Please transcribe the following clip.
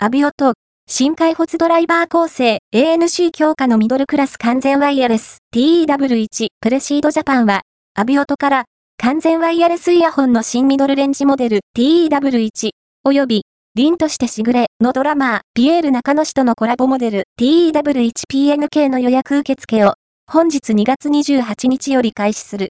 アビオと、新開発ドライバー構成 ANC 強化のミドルクラス完全ワイヤレス TEW1 プレシードジャパンは、アビオトから完全ワイヤレスイヤホンの新ミドルレンジモデル TEW1 よび凛としてしぐれのドラマーピエール中野氏とのコラボモデル TEW1PNK の予約受付を本日2月28日より開始する。